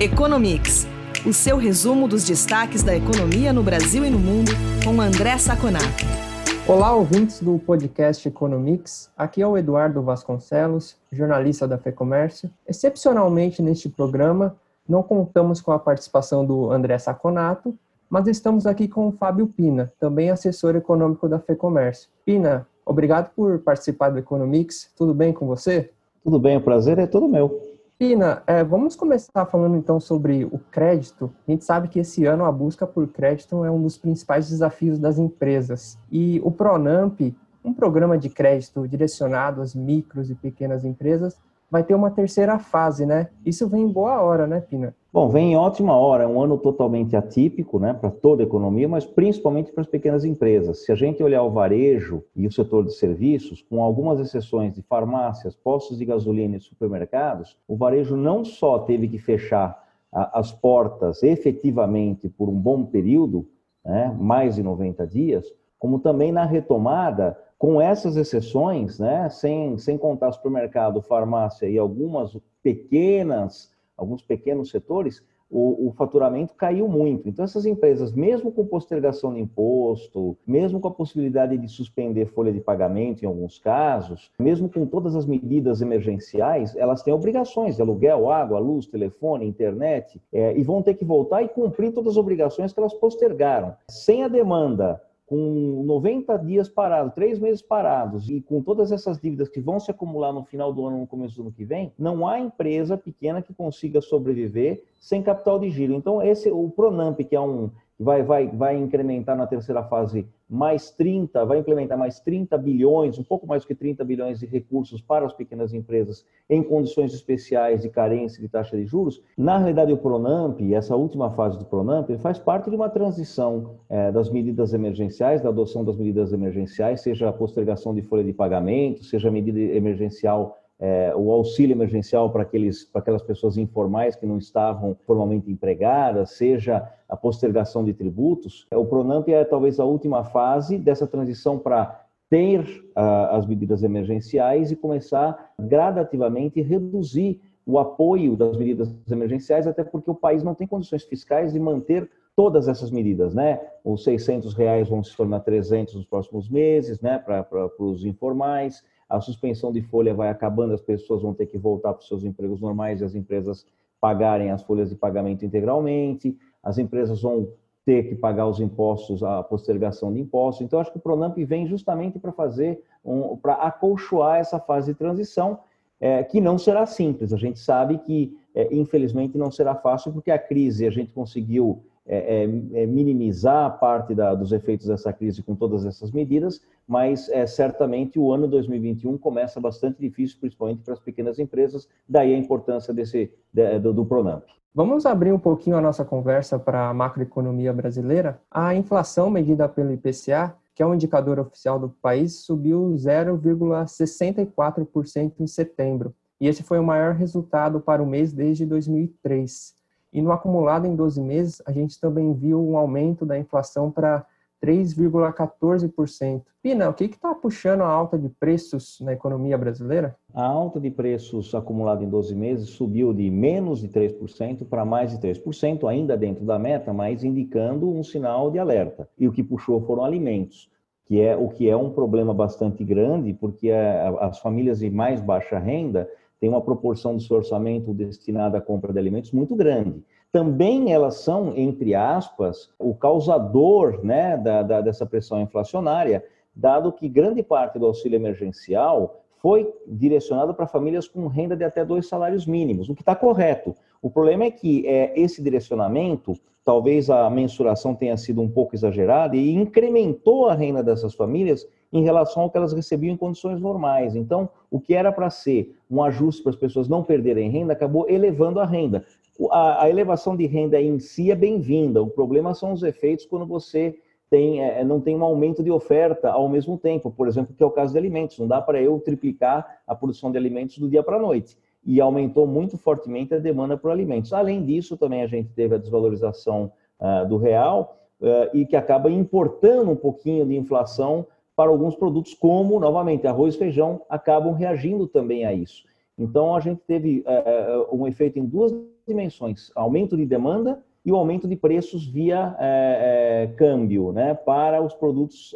Economics, o seu resumo dos destaques da economia no Brasil e no mundo, com André Saconato. Olá, ouvintes do podcast Economics. Aqui é o Eduardo Vasconcelos, jornalista da FEComércio. Excepcionalmente neste programa, não contamos com a participação do André Saconato, mas estamos aqui com o Fábio Pina, também assessor econômico da FEComércio. Pina, obrigado por participar do Economics. Tudo bem com você? Tudo bem, o prazer é todo meu. Pina, é, vamos começar falando então sobre o crédito. A gente sabe que esse ano a busca por crédito é um dos principais desafios das empresas. E o Pronamp, um programa de crédito direcionado às micros e pequenas empresas, vai ter uma terceira fase, né? Isso vem em boa hora, né, Pina? Bom, vem em ótima hora, é um ano totalmente atípico, né, para toda a economia, mas principalmente para as pequenas empresas. Se a gente olhar o varejo e o setor de serviços, com algumas exceções de farmácias, postos de gasolina e supermercados, o varejo não só teve que fechar as portas efetivamente por um bom período, né, mais de 90 dias, como também na retomada com essas exceções, né, sem, sem contar supermercado, farmácia e algumas pequenas, alguns pequenos setores, o, o, faturamento caiu muito. Então, essas empresas, mesmo com postergação de imposto, mesmo com a possibilidade de suspender folha de pagamento em alguns casos, mesmo com todas as medidas emergenciais, elas têm obrigações de aluguel, água, luz, telefone, internet, é, e vão ter que voltar e cumprir todas as obrigações que elas postergaram. Sem a demanda com 90 dias parados, três meses parados, e com todas essas dívidas que vão se acumular no final do ano, no começo do ano que vem, não há empresa pequena que consiga sobreviver sem capital de giro. Então, esse o Pronamp, que é um vai, vai, vai incrementar na terceira fase mais 30, vai implementar mais 30 bilhões, um pouco mais do que 30 bilhões de recursos para as pequenas empresas em condições especiais de carência de taxa de juros. Na realidade, o Pronamp, essa última fase do Pronamp, faz parte de uma transição é, das medidas emergenciais, da adoção das medidas emergenciais, seja a postergação de folha de pagamento, seja a medida emergencial é, o auxílio emergencial para, aqueles, para aquelas pessoas informais que não estavam formalmente empregadas, seja a postergação de tributos. O Pronamp é talvez a última fase dessa transição para ter uh, as medidas emergenciais e começar gradativamente a reduzir o apoio das medidas emergenciais, até porque o país não tem condições fiscais de manter todas essas medidas, né? Os 600 reais vão se tornar 300 nos próximos meses, né? Para os informais a suspensão de folha vai acabando, as pessoas vão ter que voltar para os seus empregos normais e as empresas pagarem as folhas de pagamento integralmente, as empresas vão ter que pagar os impostos, a postergação de impostos. Então, acho que o Pronamp vem justamente para fazer, um, para acolchoar essa fase de transição, é, que não será simples. A gente sabe que, é, infelizmente, não será fácil, porque a crise a gente conseguiu é, é, é, minimizar parte da, dos efeitos dessa crise com todas essas medidas, mas é, certamente o ano 2021 começa bastante difícil, principalmente para as pequenas empresas, daí a importância desse, de, do, do Pronamp. Vamos abrir um pouquinho a nossa conversa para a macroeconomia brasileira. A inflação medida pelo IPCA, que é um indicador oficial do país, subiu 0,64% em setembro. E esse foi o maior resultado para o mês desde 2003. E no acumulado em 12 meses, a gente também viu um aumento da inflação para 3,14%. Pina, o que está puxando a alta de preços na economia brasileira? A alta de preços acumulada em 12 meses subiu de menos de 3% para mais de 3%, ainda dentro da meta, mas indicando um sinal de alerta. E o que puxou foram alimentos, que é o que é um problema bastante grande, porque as famílias de mais baixa renda tem uma proporção do seu orçamento destinada à compra de alimentos muito grande. Também elas são, entre aspas, o causador né, da, da, dessa pressão inflacionária, dado que grande parte do auxílio emergencial foi direcionado para famílias com renda de até dois salários mínimos, o que está correto. O problema é que é, esse direcionamento, talvez a mensuração tenha sido um pouco exagerada e incrementou a renda dessas famílias em relação ao que elas recebiam em condições normais. Então, o que era para ser um ajuste para as pessoas não perderem renda, acabou elevando a renda. A, a elevação de renda em si é bem-vinda, o problema são os efeitos quando você tem, é, não tem um aumento de oferta ao mesmo tempo, por exemplo, que é o caso de alimentos. Não dá para eu triplicar a produção de alimentos do dia para a noite. E aumentou muito fortemente a demanda por alimentos. Além disso, também a gente teve a desvalorização uh, do real uh, e que acaba importando um pouquinho de inflação para alguns produtos, como, novamente, arroz e feijão, acabam reagindo também a isso. Então, a gente teve é, um efeito em duas dimensões: aumento de demanda e o aumento de preços via é, câmbio, né, para os produtos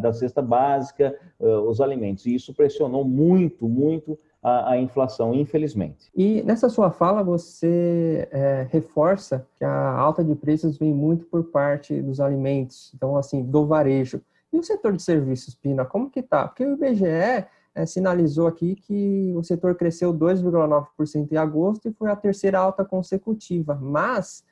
da cesta básica, os alimentos. E isso pressionou muito, muito a, a, inflação, infelizmente. E nessa sua fala você é, reforça que a alta de preços vem muito por parte dos alimentos, então assim do varejo. E o setor de serviços, Pina, como que tá? Porque o IBGE é, sinalizou aqui que o setor cresceu 2,9% em agosto e foi a terceira alta consecutiva, mas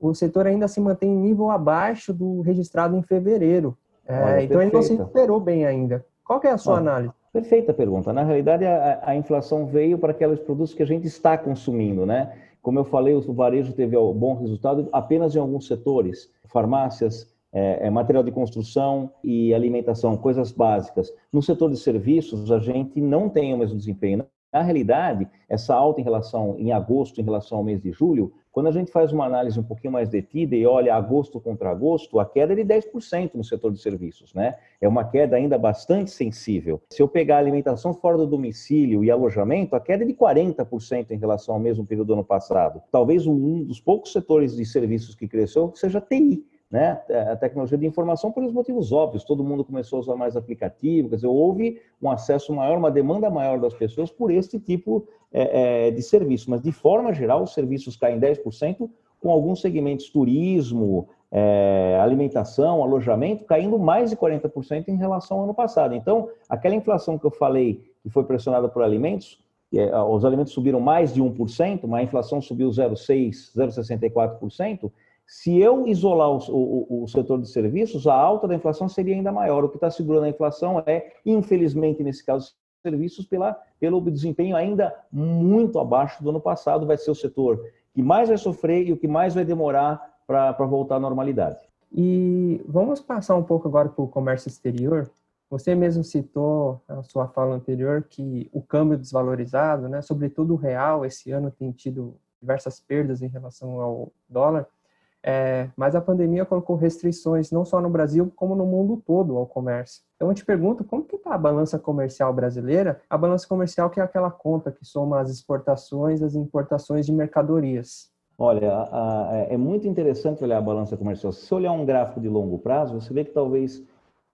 o setor ainda se mantém em nível abaixo do registrado em fevereiro. É, então ele não se recuperou bem ainda. Qual é a sua Olha, análise? Perfeita pergunta. Na realidade, a, a inflação veio para aqueles produtos que a gente está consumindo, né? Como eu falei, o varejo teve um bom resultado apenas em alguns setores, farmácias, é, é, material de construção e alimentação, coisas básicas. No setor de serviços, a gente não tem o mesmo desempenho. Na realidade, essa alta em relação em agosto, em relação ao mês de julho, quando a gente faz uma análise um pouquinho mais detida e olha agosto contra agosto, a queda é de 10% no setor de serviços, né? É uma queda ainda bastante sensível. Se eu pegar alimentação fora do domicílio e alojamento, a queda é de 40% em relação ao mesmo período do ano passado. Talvez um dos poucos setores de serviços que cresceu seja TI né, a tecnologia de informação por os motivos óbvios. Todo mundo começou a usar mais aplicativo, quer dizer, houve um acesso maior, uma demanda maior das pessoas por este tipo é, é, de serviço. Mas, de forma geral, os serviços caem 10%, com alguns segmentos, turismo, é, alimentação, alojamento, caindo mais de 40% em relação ao ano passado. Então, aquela inflação que eu falei, que foi pressionada por alimentos, é, os alimentos subiram mais de 1%, mas a inflação subiu 0,6%, 0,64%, se eu isolar o, o, o, setor de serviços, a alta da inflação seria ainda maior. O que está segurando a inflação é, infelizmente, nesse caso, serviços pela, pelo desempenho ainda muito abaixo do ano passado. Vai ser o setor que mais vai sofrer e o que mais vai demorar para voltar à normalidade. E vamos passar um pouco agora para o comércio exterior. Você mesmo citou na sua fala anterior que o câmbio desvalorizado, né, sobretudo o real, esse ano tem tido diversas perdas em relação ao dólar. É, mas a pandemia colocou restrições não só no Brasil, como no mundo todo ao comércio. Então eu te pergunto, como que está a balança comercial brasileira? A balança comercial que é aquela conta que soma as exportações e as importações de mercadorias. Olha, a, a, é muito interessante olhar a balança comercial. Se você olhar um gráfico de longo prazo, você vê que talvez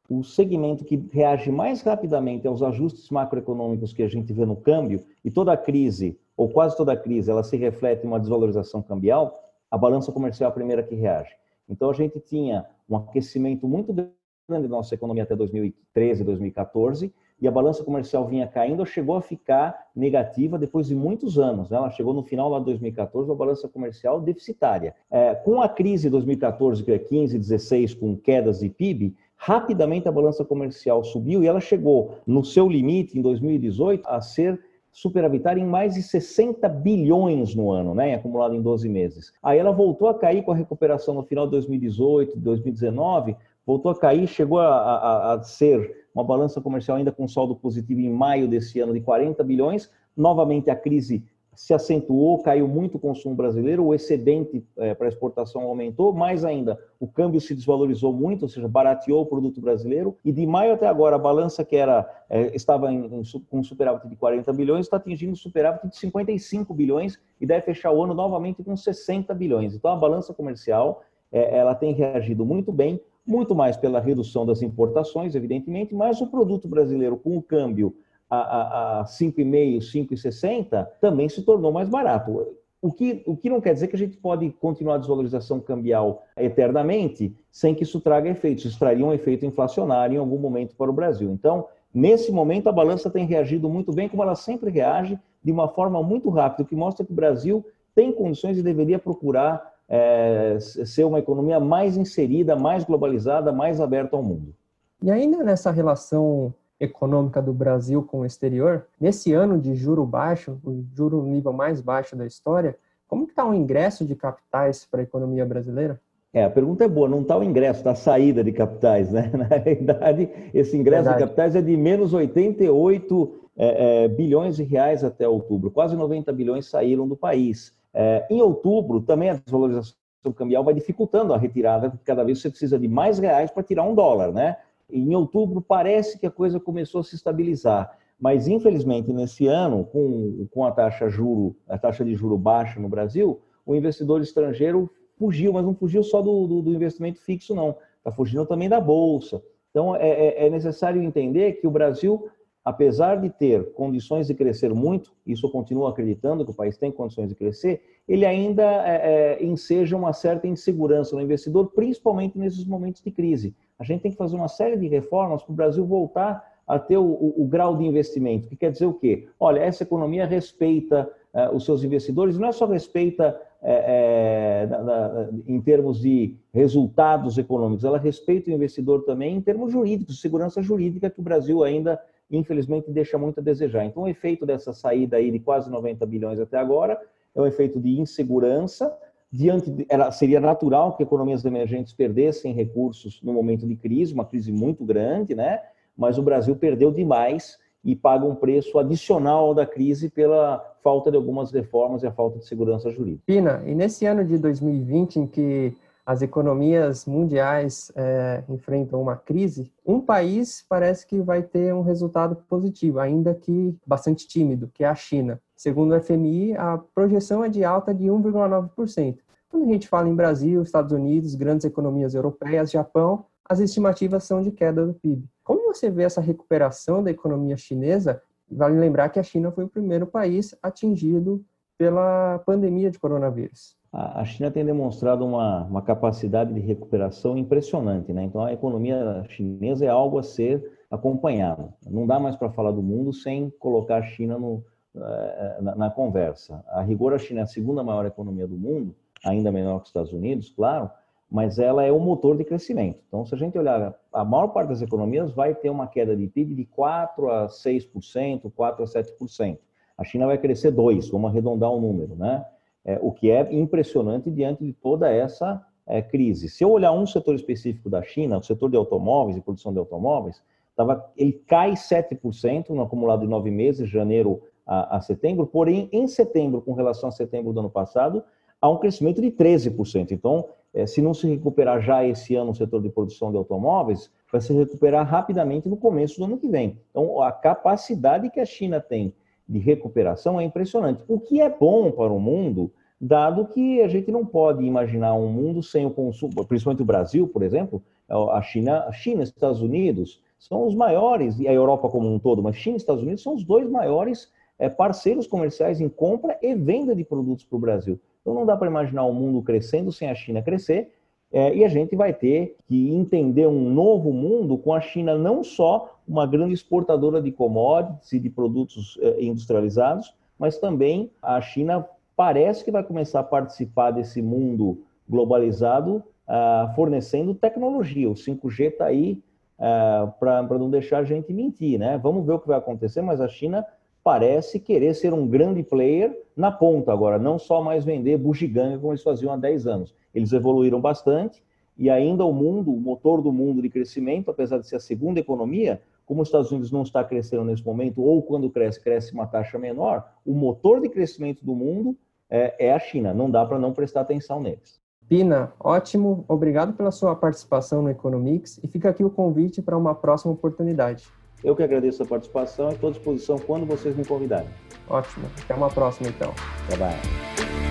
o segmento que reage mais rapidamente aos ajustes macroeconômicos que a gente vê no câmbio, e toda crise, ou quase toda crise, ela se reflete em uma desvalorização cambial, a balança comercial é a primeira que reage. Então, a gente tinha um aquecimento muito grande da nossa economia até 2013, 2014, e a balança comercial vinha caindo, chegou a ficar negativa depois de muitos anos. Né? Ela chegou no final lá de 2014, a balança comercial deficitária. É, com a crise de 2014, que é 15, 16, com quedas de PIB, rapidamente a balança comercial subiu e ela chegou no seu limite em 2018 a ser superavitária em mais de 60 bilhões no ano, né, acumulado em 12 meses. Aí ela voltou a cair com a recuperação no final de 2018, 2019, voltou a cair, chegou a, a, a ser uma balança comercial ainda com saldo positivo em maio desse ano de 40 bilhões. Novamente a crise se acentuou, caiu muito o consumo brasileiro, o excedente é, para exportação aumentou, mais ainda, o câmbio se desvalorizou muito, ou seja, barateou o produto brasileiro, e de maio até agora, a balança que era é, estava em, em, com superávit de 40 bilhões, está atingindo superávit de 55 bilhões e deve fechar o ano novamente com 60 bilhões. Então, a balança comercial é, ela tem reagido muito bem, muito mais pela redução das importações, evidentemente, mas o produto brasileiro com o câmbio a, a, a 5,5, 5,60, também se tornou mais barato. O que, o que não quer dizer que a gente pode continuar a desvalorização cambial eternamente sem que isso traga efeitos. Isso traria um efeito inflacionário em algum momento para o Brasil. Então, nesse momento, a balança tem reagido muito bem, como ela sempre reage, de uma forma muito rápida, o que mostra que o Brasil tem condições e deveria procurar é, ser uma economia mais inserida, mais globalizada, mais aberta ao mundo. E ainda nessa relação econômica do Brasil com o exterior, nesse ano de juro baixo, o juro nível mais baixo da história, como está o ingresso de capitais para a economia brasileira? É, a pergunta é boa, não está o ingresso, está a saída de capitais, né? Na realidade, esse ingresso Verdade. de capitais é de menos 88 é, é, bilhões de reais até outubro, quase 90 bilhões saíram do país. É, em outubro, também a desvalorização cambial vai dificultando a retirada, porque cada vez você precisa de mais reais para tirar um dólar, né? Em outubro, parece que a coisa começou a se estabilizar, Mas, infelizmente, nesse ano, com, com a taxa juro, a taxa de juro baixa no Brasil, o investidor estrangeiro fugiu, mas não fugiu só do, do, do investimento fixo, não. Está fugindo também da Bolsa. Então, é, é, é necessário entender que o Brasil, apesar de ter condições de crescer muito, isso eu continuo acreditando que o país tem condições de crescer, ele ainda é, é, enseja uma certa insegurança no investidor, principalmente nesses momentos de crise. A gente tem que fazer uma série de reformas para o Brasil voltar a ter o, o, o, grau de investimento, que quer dizer o quê? Olha, essa economia respeita uh, os seus investidores, não é só respeita é, é, em termos de resultados econômicos, ela respeita o investidor também em termos jurídicos, segurança jurídica, que o Brasil ainda, infelizmente, deixa muito a desejar. Então, o efeito dessa saída aí de quase 90 bilhões até agora é um efeito de insegurança, diante de, era, seria natural que economias emergentes perdessem recursos no momento de crise, uma crise muito grande, né? mas o Brasil perdeu demais e paga um preço adicional da crise pela falta de algumas reformas e a falta de segurança jurídica. Pina, e nesse ano de 2020, em que as economias mundiais é, enfrentam uma crise, um país parece que vai ter um resultado positivo, ainda que bastante tímido, que é a China. Segundo o FMI, a projeção é de alta de 1,9%. Quando a gente fala em Brasil, Estados Unidos, grandes economias europeias, Japão, as estimativas são de queda do PIB. Como você vê essa recuperação da economia chinesa? Vale lembrar que a China foi o primeiro país atingido pela pandemia de coronavírus. A China tem demonstrado uma, uma capacidade de recuperação impressionante, né? Então a economia chinesa é algo a ser acompanhado. Não dá mais para falar do mundo sem colocar a China no, eh, na, na, conversa. A rigor, a China é a segunda maior economia do mundo, ainda menor que os Estados Unidos, claro, mas ela é o motor de crescimento. Então, se a gente olhar, a maior parte das economias vai ter uma queda de PIB de 4 a 6%, 4 a 7%. A China vai crescer 2, vamos arredondar o número, né? É, o que é impressionante diante de toda essa é, crise. Se eu olhar um setor específico da China, o setor de automóveis e produção de automóveis, tava, ele cai 7% no acumulado de nove meses, janeiro a, a setembro, porém, em setembro, com relação a setembro do ano passado, há um crescimento de 13%. Então, é, se não se recuperar já esse ano no setor de produção de automóveis, vai se recuperar rapidamente no começo do ano que vem. Então, a capacidade que a China tem de recuperação é impressionante. O que é bom para o mundo, dado que a gente não pode imaginar um mundo sem o consumo, principalmente o Brasil, por exemplo, a China, a China Estados Unidos são os maiores, e a Europa como um todo, mas China e Estados Unidos são os dois maiores é, parceiros comerciais em compra e venda de produtos para o Brasil. Então não dá para imaginar o mundo crescendo sem a China crescer, é, e a gente vai ter que entender um novo mundo com a China não só uma grande exportadora de commodities e de produtos é, industrializados, mas também a China parece que vai começar a participar desse mundo globalizado, ah, fornecendo tecnologia. O 5G está aí ah, para não deixar a gente mentir, né? Vamos ver o que vai acontecer, mas a China parece querer ser um grande player na ponta agora, não só mais vender bugiganga como eles faziam há 10 anos. Eles evoluíram bastante e ainda o mundo, o motor do mundo de crescimento, apesar de ser a segunda economia, como os Estados Unidos não está crescendo nesse momento, ou quando cresce, cresce uma taxa menor, o motor de crescimento do mundo é, é a China. Não dá para não prestar atenção neles. Pina, ótimo. Obrigado pela sua participação no Economics e fica aqui o convite para uma próxima oportunidade. Eu que agradeço a participação e estou à disposição quando vocês me convidarem. Ótimo. Até uma próxima, então. Até mais.